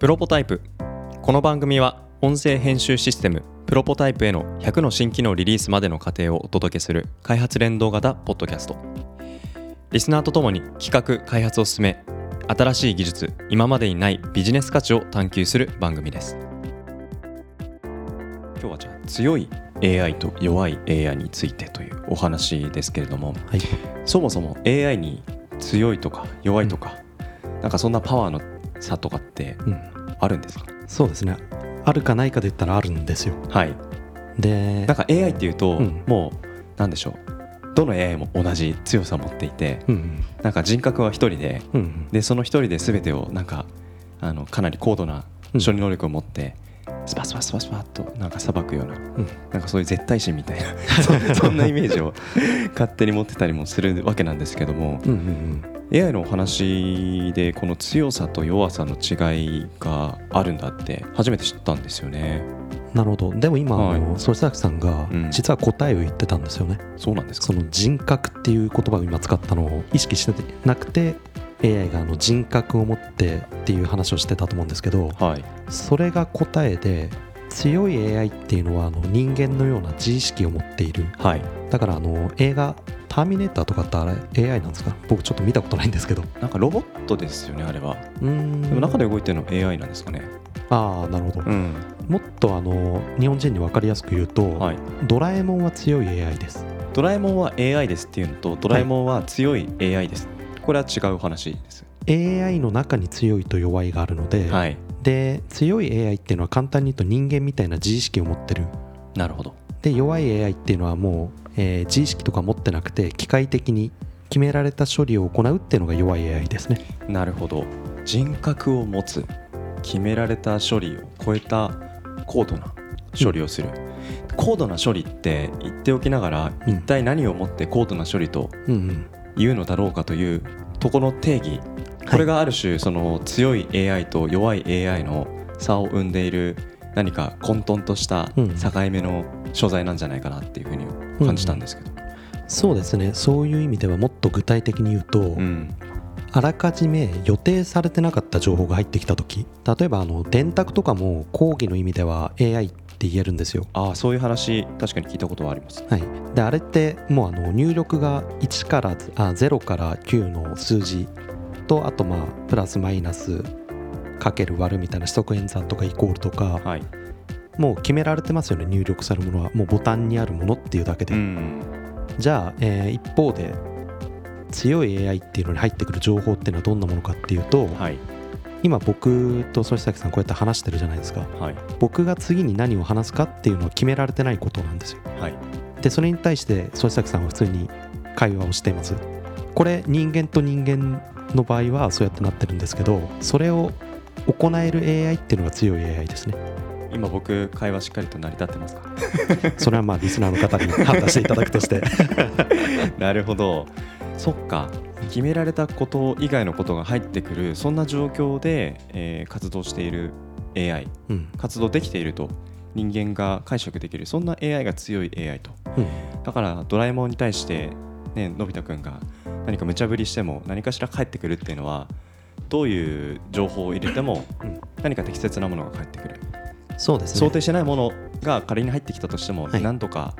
プロポタイプ。この番組は音声編集システムプロポタイプへの100の新機能リリースまでの過程をお届けする開発連動型ポッドキャスト。リスナーとともに企画開発を進め新しい技術今までにないビジネス価値を探求する番組です。今日はじゃあ強い AI と弱い AI についてというお話ですけれども、はい、そもそも AI に強いとか弱いとか、うん、なんかそんなパワーの差とかってあるんですか、うん、そうですね。あるかないかで言ったらあるんですよ。はい。でなんか AI っていうと、うん、もうなんでしょう。どの AI も同じ強さを持っていて、うんうん、なんか人格は一人でうんうん、でその一人で全てをなんかあのかなり高度な処理能力を持って、スパスパスパスパッとなんかさばくような、うん、なんかそういう絶対心みたいな そんなイメージを勝手に持ってたりもするわけなんですけども、うんうんうん、AI のお話でこの強さと弱さの違いがあるんだって初めて知ったんですよね。なるほど。でも今、はい、曽崎さんが実は答えを言ってたんですよね、うん、そうなんですその人格っていう言葉を今使ったのを意識してなくて AI があの人格を持ってっていう話をしてたと思うんですけど、はい、それが答えで強い AI っていうのはあの人間のような自意識を持っている、はい、だからあの映画「ターミネーター」とかってあれ AI なんですか？僕ちょっと見たことないんですけど。なんかロボットですよねあれは。うん。でも中で動いてるの AI なんですかね。ああなるほど、うん、もっとあの日本人に分かりやすく言うと、はい、ドラえもんは強い AI です。ドラえもんは AI ですっていうのとドラえもんは強い AI です、はい、これは違う話です。AI の中に強いと弱いがあるので、はい、で強い AI っていうのは簡単に言うと人間みたいな自意識を持ってる。なるほど。で弱い AI っていうのはもう、えー、自意識とか持ってなくて機械的に決められた処理を行うっていうのが弱い AI ですね。なるほど。人格を持つ決められた処理を超えた高度な処理をする、うん、高度な処理って言っておきながら、うん、一体何をもって高度な処理というのだろうかというとこの定義。これがある種その強い AI と弱い AI の差を生んでいる何か混沌とした境目の所在なんじゃないかなっていうふうに感じたんですけど、うんうん、そうですね。そういう意味ではもっと具体的に言うと、うん、あらかじめ予定されてなかった情報が入ってきた時例えばあの電卓とかも講義の意味では AI って言えるんですよ。ああそういう話確かに聞いたことはあります、はい、であれってもうあの入力が1からあ0から9の数字とあとまあプラスマイナスかける割るみたいな四則演算とかイコールとか、はい、もう決められてますよね。入力されるものは。もうボタンにあるものっていうだけで、じゃあ、えー、一方で強い AI っていうのに入ってくる情報っていうのはどんなものかっていうと、はい、今僕と曽崎さんこうやって話してるじゃないですか、はい、僕が次に何を話すかっていうのは決められてないことなんですよ、はい、でそれに対して曽崎さんは普通に会話をしています。これ人間と人間の場合はそうやってなってるんですけどそれを行える AI っていうのが強い AI ですね今僕会話しっかりと成り立ってますか？それはまあリスナーの方に判断していただくとして。なるほど。そっか。決められたこと以外のことが入ってくるそんな状況で、えー、活動している AI、うん、活動できていると。人間が解釈できる。そんな AI が強い AI と、うん、だからドラえもんに対してねのび太くんが何か無茶ぶりしても何かしら返ってくるっていうのはどういう情報を入れても何か適切なものが返ってくるそうです、ね、想定してないものが仮に入ってきたとしても、はい、なんとか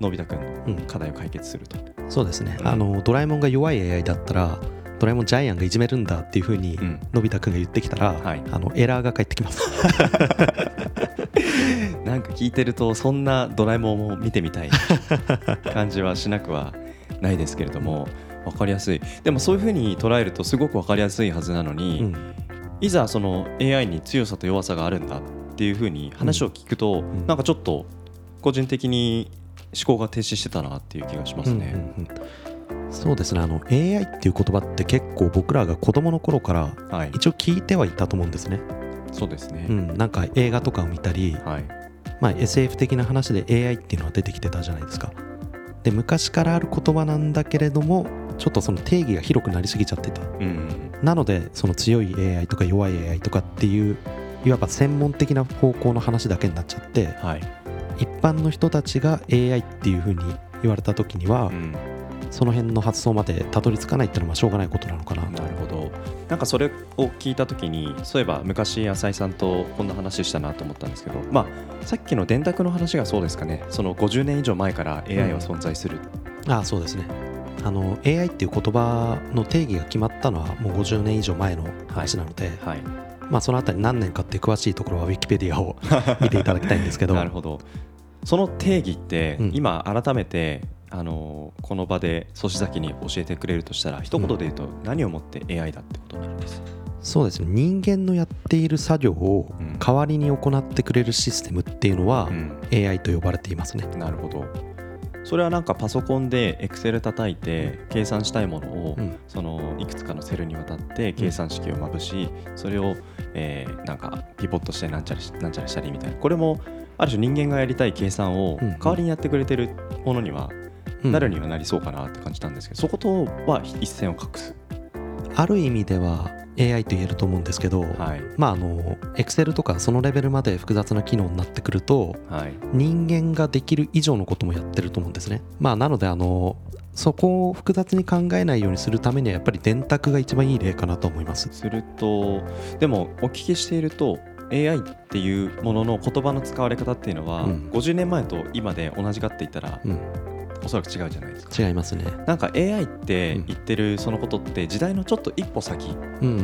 のび太くんの課題を解決すると、うん、そうですね、うん、あのドラえもんが弱い AI だったらドラえもんジャイアンがいじめるんだっていうふうにのび太くんが言ってきたら、はい、あのエラーが返ってきます。なんか聞いてるとそんなドラえもんを見てみたい感じはしなくはないですけれども、分かりやすい。でもそういうふうに捉えるとすごく分かりやすいはずなのに、うん、いざその AI に強さと弱さがあるんだ。っていうふうに話を聞くと、うん、なんかちょっと個人的に思考が停止してたなっていう気がしますね。うんうんうん、そうですね。あの AI っていう言葉って結構僕らが子供の頃から一応聞いてはいたと思うんですね。はい、そうですね、うん、なんか映画とかを見たり、はい。まあ、SF 的な話で AI っていうのは出てきてたじゃないですか。で昔からある言葉なんだけれどもちょっとその定義が広くなりすぎちゃってた、うん、なのでその強い AI とか弱い AI とかっていういわば専門的な方向の話だけになっちゃって、はい、一般の人たちが AI っていうふうに言われた時には、うん、その辺の発想までたどり着かないっていうのはしょうがないことなのかななるほど。なんかそれを聞いた時にそういえば昔浅井さんとこんな話したなと思ったんですけど、まあ、さっきの電卓の話がそうですかね。その50年以上前から AI は存在する、うん、ああそうですね。あの AI っていう言葉の定義が決まったのはもう50年以上前の話なので、はい、はい、まあ、そのあたり何年かって詳しいところはウィキペディアを 見ていただきたいんですけど。なるほど。その定義って今改めて、あのこの場で粗志崎に教えてくれるとしたら一言で言うと何をもって AI だってことになるんです、そうですね。人間のやっている作業を代わりに行ってくれるシステムっていうのは AI と呼ばれていますね、うん、なるほどそれはなんかパソコンでエクセル叩いて計算したいものをそのいくつかのセルにわたって計算式をまぶしそれをえなんかピボットしてなんちゃらなんちゃらしたりみたいな。これもある種人間がやりたい計算を代わりにやってくれてるものにはなるにはなりそうかなって感じたんですけど、そことは一線を画す。ある意味では AI と言えると思うんですけど、はい、まああの Excel とかそのレベルまで複雑な機能になってくると、はい、人間ができる以上のこともやってると思うんですね。まあなのであのそこを複雑に考えないようにするためにはやっぱり電卓が一番いい例かなと思います。するとでもお聞きしていると AI っていうものの言葉の使われ方っていうのは、うん、50年前と今で同じかって言ったら、うん、おそらく違うじゃないですか。違いますね。なんか AI って言ってるそのことって時代のちょっと一歩先、うんうん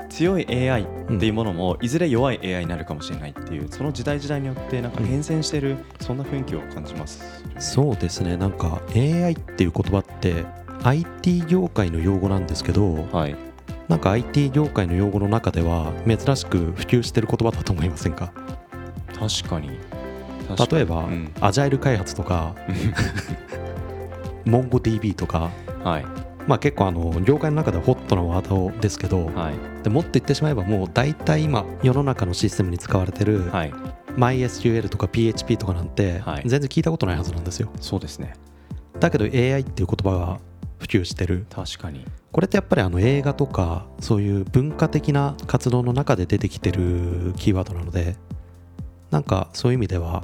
うん、強い AI っていうものもいずれ弱い AI になるかもしれないっていうその時代時代によってなんか変遷してる、そんな雰囲気を感じます、そうですね。なんか AI っていう言葉って IT 業界の用語なんですけど、はい、なんか IT 業界の用語の中では珍しく普及してる言葉だと思いませんか？確かに例えば、うん、アジャイル開発とか MongoDB とか、はい。まあ、結構あの業界の中ではホットなワードですけど、はい、でもっと言ってしまえばもう大体今世の中のシステムに使われてる、はい、MySQL とか PHP とかなんて全然聞いたことないはずなんですよ。そうですね。だけど AI っていう言葉が普及してる。確かに。これってやっぱりあの映画とかそういう文化的な活動の中で出てきてるキーワードなのでなんかそういう意味では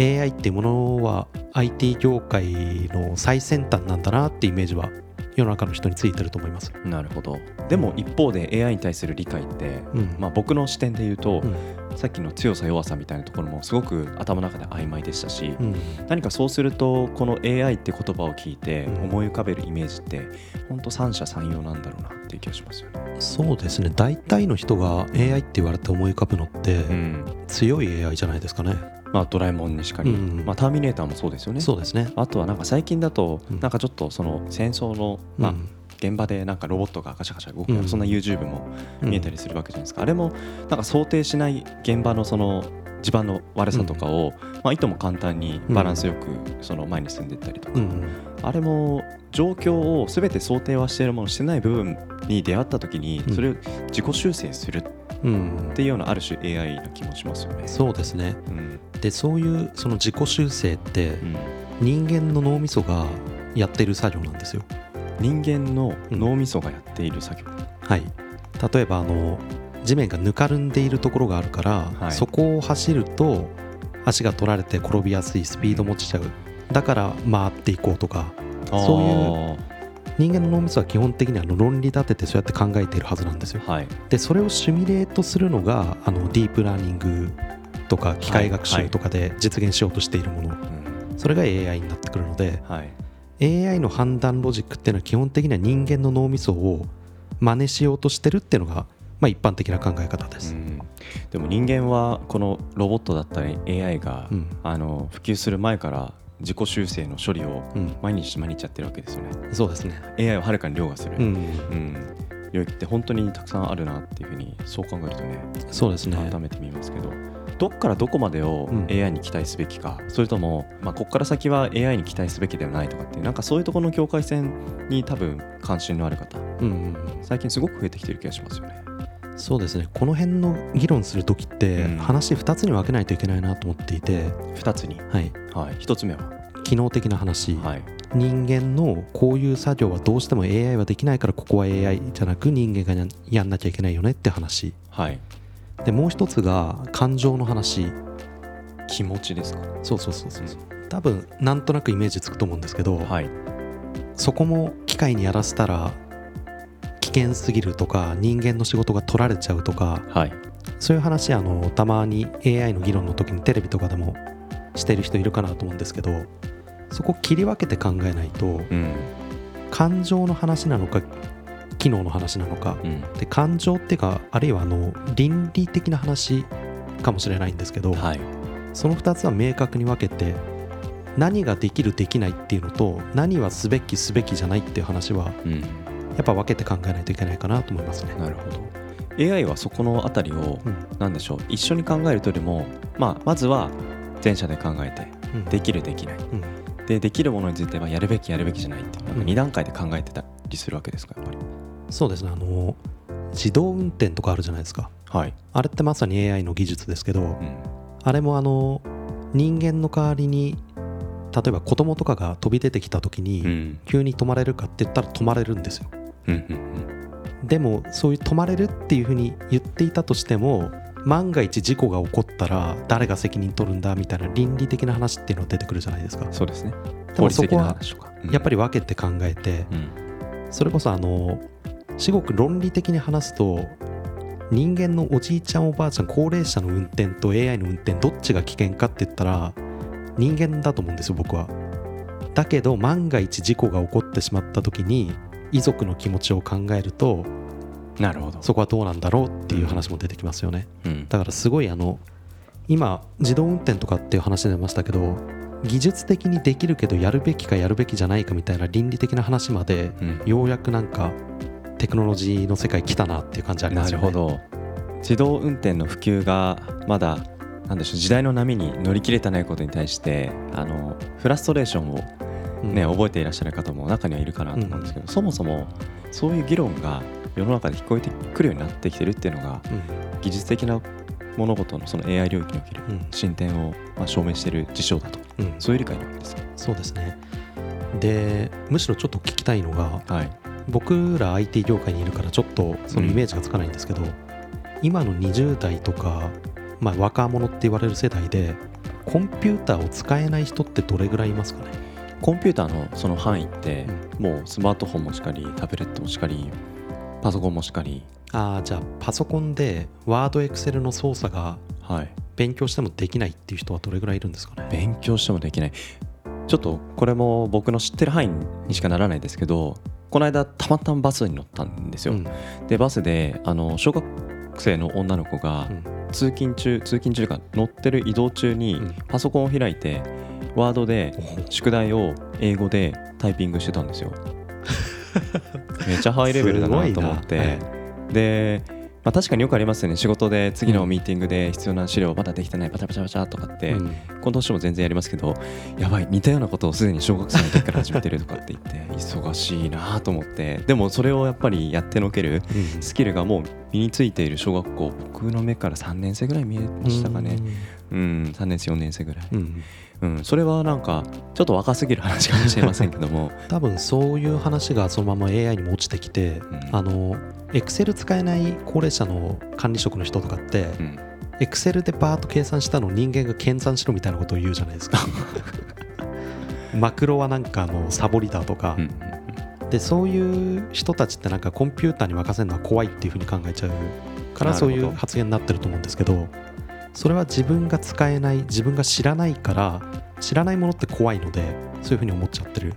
AI ってものは IT 業界の最先端なんだなってイメージは世の中の人についてると思います。なるほど。でも一方で AI に対する理解って、うん、まあ、僕の視点で言うと、うん、さっきの強さ弱さみたいなところもすごく頭の中で曖昧でしたし、うん、何かそうするとこの AI って言葉を聞いて思い浮かべるイメージって本当三者三様なんだろうなっていう気がしますよね。そうですね。大体の人が AI って言われて思い浮かぶのって、強い AI じゃないですかねまあ、ドラえもんにしかり、うんまあ、ターミネーターもそうですよね。そうですね。あとはなんか最近だと、なんかちょっとその戦争の、まあ、現場でなんかロボットがガシャガシャ動くような、そんな YouTube も見えたりするわけじゃないですか、あれもなんか想定しない現場のその地盤の悪さとかを、まあ、いとも簡単にバランスよくその前に進んでいったりとか、あれも状況を全て想定はしているものしてない部分に出会った時にそれを自己修正するっていうようなある種 AI の気もしますよね。そうですね、うん、でそういうその自己修正って人間の脳みそがやっている作業なんですよ。人間の脳みそがやっている作業、うん、はい。例えばあの地面がぬかるんでいるところがあるから、はい、そこを走ると足が取られて転びやすいスピードも落ちちゃう。だから回っていこうとか。そういう人間の脳みそは基本的にあの論理立ててそうやって考えているはずなんですよ。はい、でそれをシミュレートするのがあのディープラーニングとか機械学習とかで実現しようとしているもの、それが AI になってくるので、はい、AI の判断ロジックっていうのは基本的には人間の脳みそを真似しようとしてるっていうのがまあ、一般的な考え方です、うん、でも人間はこのロボットだったり AI が、うん、あの普及する前から自己修正の処理を毎日毎日やってるわけですよね、うん、そうですね。AI をはるかに凌駕する、うん、うん、領域って本当にたくさんあるなっていうふうにそう考えるとねそうですね。改めて見ますけどどっからどこまでを AI に期待すべきか、うん、それとも、まあ、ここから先は AI に期待すべきではないとかっていうなんかそういうところの境界線に多分関心のある方、うんうん、最近すごく増えてきてる気がしますよね。そうですね。この辺の議論する時って話2つに分けないといけないなと思っていて、2つに。はい、はい、1つ目は？機能的な話、はい、人間のこういう作業はどうしても AI はできないからここは AI じゃなく人間がやんなきゃいけないよねって話、はい、でもう一つが感情の話。気持ちですか？そうそうそうそう、う。ん、多分なんとなくイメージつくと思うんですけど、はい、そこも機械にやらせたら危険すぎるとか人間の仕事が取られちゃうとか、はい、そういう話あのたまに AI の議論の時にテレビとかでもしてる人いるかなと思うんですけどそこ切り分けて考えないと、うん、感情の話なのか機能の話なのか、うん、で感情っていうかあるいはあの倫理的な話かもしれないんですけど、はい、その2つは明確に分けて何ができるできないっていうのと何はすべきすべきじゃないっていう話は、うん、やっぱ分けて考えないといけないかなと思いますね。なるほど。AI はそこのあたりを、何でしょう一緒に考えるとよりも、まあ、まずは前者で考えて、できるできない、でできるものについてはやるべきやるべきじゃないっていう2段階で考えてたりするわけですかやっぱりそうですね。あの自動運転とかあるじゃないですか、はい、あれってまさに AI の技術ですけど、うん、あれもあの人間の代わりに例えば子供とかが飛び出てきた時に、急に止まれるかって言ったら止まれるんですよ、でもそういう止まれるっていうふうに言っていたとしても万が一事故が起こったら誰が責任取るんだみたいな倫理的な話っていうのが出てくるじゃないですか。そうですね。でもそこはやっぱり分けて考えて、それこそあの至極論理的に話すと人間のおじいちゃんおばあちゃん高齢者の運転と AI の運転どっちが危険かって言ったら人間だと思うんですよ僕は。だけど万が一事故が起こってしまった時に遺族の気持ちを考えるとなるほど。そこはどうなんだろうっていう話も出てきますよね、うん、だからすごいあの今自動運転とかっていう話出ましたけど技術的にできるけどやるべきかやるべきじゃないかみたいな倫理的な話まで、ようやくなんかテクノロジーの世界来たなっていう感じありますよね。なるほど。自動運転の普及がまだなんでしょう時代の波に乗り切れてないことに対してあのフラストレーションをね、うん、覚えていらっしゃる方も中にはいるかなと思うんですけど、うん、そもそもそういう議論が世の中で聞こえてくるようになってきてるっていうのが、うん、技術的な物事のその AI 領域における進展をまあ証明している事象だと、そういう理解なわけですか？そうですね。でむしろちょっと聞きたいのが、はい、僕ら IT 業界にいるからちょっとそのイメージがつかないんですけど、うん、今の20代とか、まあ、若者って言われる世代でコンピューターを使えない人ってどれぐらいいますかね？コンピューターのその範囲って、もうスマートフォンもしかりタブレットもしかりパソコンもしかり。ああじゃあパソコンでワードエクセルの操作が勉強してもできないっていう人はどれぐらいいるんですかね？勉強してもできない。ちょっとこれも僕の知ってる範囲にしかならないですけどこの間たまたまバスに乗ったんですよ、うん、でバスであの小学生の女の子が通勤中通勤中か乗ってる移動中にパソコンを開いてワードで宿題を英語でタイピングしてたんですよ。めっちゃハイレベルだなと思って、はい、でまあ、確かによくありますよね。仕事で次のミーティングで必要な資料まだできてないバチャバチャバチャとかって、うん、この年も全然やりますけどやばい似たようなことをすでに小学生の時から始めてるとかって言って 忙しいなと思って。でもそれをやっぱりやってのけるスキルがもう身についている小学校僕の目から3年生ぐらい見えましたかね、うん、うん、3年生4年生ぐらい。うん。うん、それはなんかちょっと若すぎる話かもしれませんけども。多分そういう話がそのまま AI にも落ちてきて、うん、あのエクセル使えない高齢者の管理職の人とかってエクセルでバーッと計算したのを人間が計算しろみたいなことを言うじゃないですか。マクロはなんかのサボりだとか、うんでそういう人たちってなんかコンピューターに任せるのは怖いっていうふうに考えちゃうからそういう発言になってると思うんですけどそれは自分が使えない自分が知らないから知らないものって怖いのでそういうふうに思っちゃってる。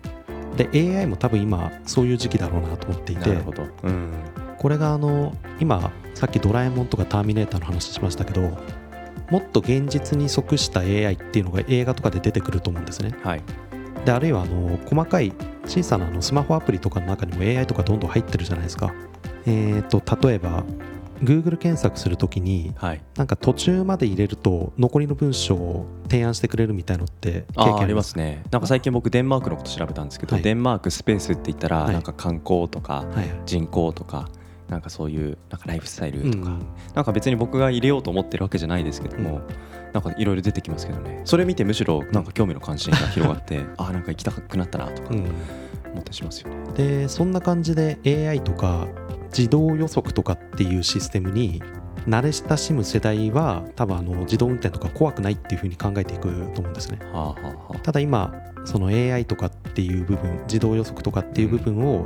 で AI も多分今そういう時期だろうなと思っていて、うん、これがあの今さっきドラえもんとかターミネーターの話しましたけどもっと現実に即した AI っていうのが映画とかで出てくると思うんですね、はい、であるいはあの細かい小さなあのスマホアプリとかの中にも AI とかどんどん入ってるじゃないですか。えっ、ー、と例えば Google 検索するときに、はい、なんか途中まで入れると残りの文章を提案してくれるみたいのって経験あります。ね。なんか最近僕デンマークのこと調べたんですけど、はい、デンマークスペースって言ったら、なんか観光とか人口とか、なんかそういうなんかライフスタイルとか、うん、なんか別に僕が入れようと思ってるわけじゃないですけども、うん、なんかいろいろ出てきますけどね。それ見てむしろなんか興味の関心が広がって、うん、あなんか行きたくなったなとか思ったりしますよね。でそんな感じで AI とか自動予測とかっていうシステムに慣れ親しむ世代は多分あの自動運転とか怖くないっていうふうに考えていくと思うんですね。はあはあ、ただ今その AI とかっていう部分自動予測とかっていう部分を、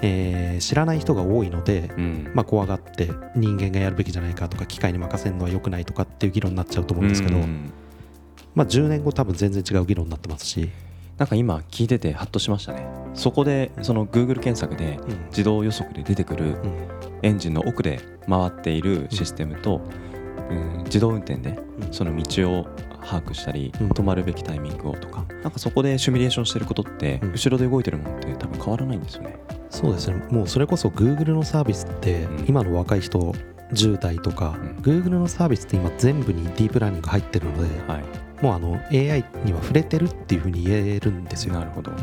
えー、知らない人が多いので、うん、まあ、怖がって人間がやるべきじゃないかとか機械に任せるのは良くないとかっていう議論になっちゃうと思うんですけど、うん、まあ、10年後多分全然違う議論になってますしなんか今聞いててハッとしましたね。そこでその Google 検索で自動予測で出てくるエンジンの奥で回っているシステムと、うん、自動運転でその道を把握したり、止まるべきタイミングをとかなんかそこでシミュレーションしてることって後ろで動いてるものって多分変わらないんですよね。そうですね。もうそれこそ Google のサービスって今の若い人10代とか、うん、Google のサービスって今全部にディープラーニング入ってるので、はい、もうあの AI には触れてるっていうふうに言えるんですよ。なるほど、うん、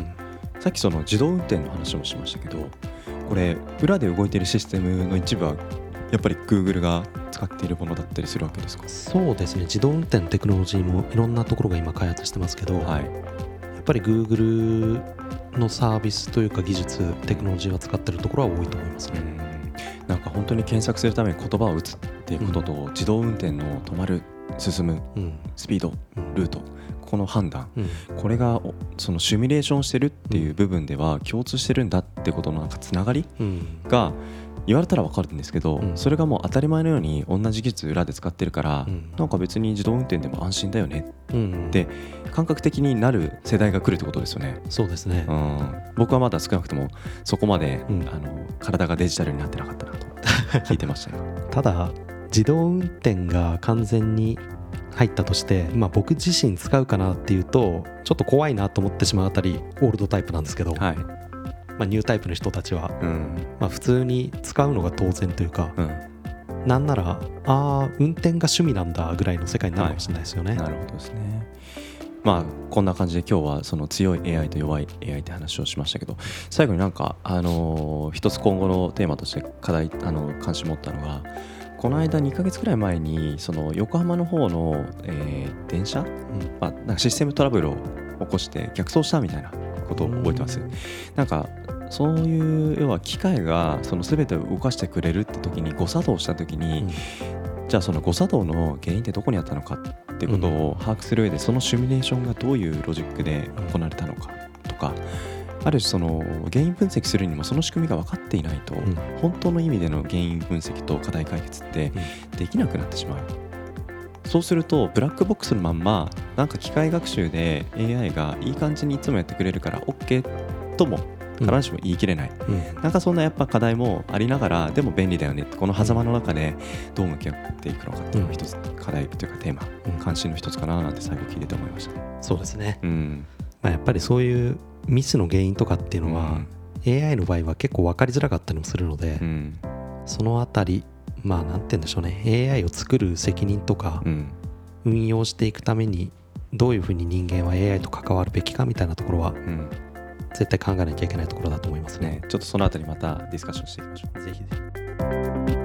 さっきその自動運転の話もしましたけどこれ裏で動いてるシステムの一部はやっぱり Google が使っているものだったりするわけですか？そうですね。自動運転のテクノロジーもいろんなところが今開発してますけど、はい、やっぱり Google のサービスというか技術テクノロジーは使ってるところは多いと思いますね。なんか本当に検索するために言葉を打つっていうことと、うん、自動運転の止まる進む、スピード、ルートこの判断、これがそのシミュレーションしてるっていう部分では共通してるんだってことのなんかつながりが言われたら分かるんですけど、それがもう当たり前のように同じ技術裏で使ってるから、なんか別に自動運転でも安心だよねって感覚的になる世代が来るってことですよね。そうですね、うん、僕はまだ少なくともそこまで、あの体がデジタルになってなかったなと聞いてましたよ。ただ自動運転が完全に入ったとして、まあ、僕自身使うかなっていうとちょっと怖いなと思ってしまうあたりオールドタイプなんですけど、はい。まあ、ニュータイプの人たちは、うん、まあ、普通に使うのが当然というか、うん、なんならああ運転が趣味なんだぐらいの世界になるかもしれないですよね。はい、なるほどですね。まあこんな感じで今日はその強い AI と弱い AI って話をしましたけど最後になんかあの一つ今後のテーマとして課題あの関心持ったのがこの間2か月くらい前にその横浜の方の、えー、電車、うん。まあ、なんかシステムトラブルを起こして逆走したみたいなことを覚えてます。なんかそういう要は機械がその全てを動かしてくれるって時に誤作動した時に、うん、じゃあその誤作動の原因ってどこにあったのかっていうことを把握する上でそのシミュレーションがどういうロジックで行われたのかとか、ある種その原因分析するにもその仕組みが分かっていないと、本当の意味での原因分析と課題解決ってできなくなってしまう。そうするとブラックボックスのまんまなんか機械学習で AI がいい感じにいつもやってくれるから OK とも必ずしも言い切れない、うん、なんかそんなやっぱ課題もありながらでも便利だよねこの狭間の中でどう向き合っていくのかっていうのが一つ課題というかテーマ、うん、関心の一つかななんて最後聞いてて思いました、そうですね、うん。まあ、やっぱりそういうミスの原因とかっていうのは、うん、AI の場合は結構分かりづらかったりもするので、うん、そのあたりまあなんて言うんでしょうね。AI を作る責任とか、うん、運用していくためにどういうふうに人間は AI と関わるべきかみたいなところは、絶対考えなきゃいけないところだと思いますね。ねちょっとそのあたりまたディスカッションしていきましょう。ぜひぜひ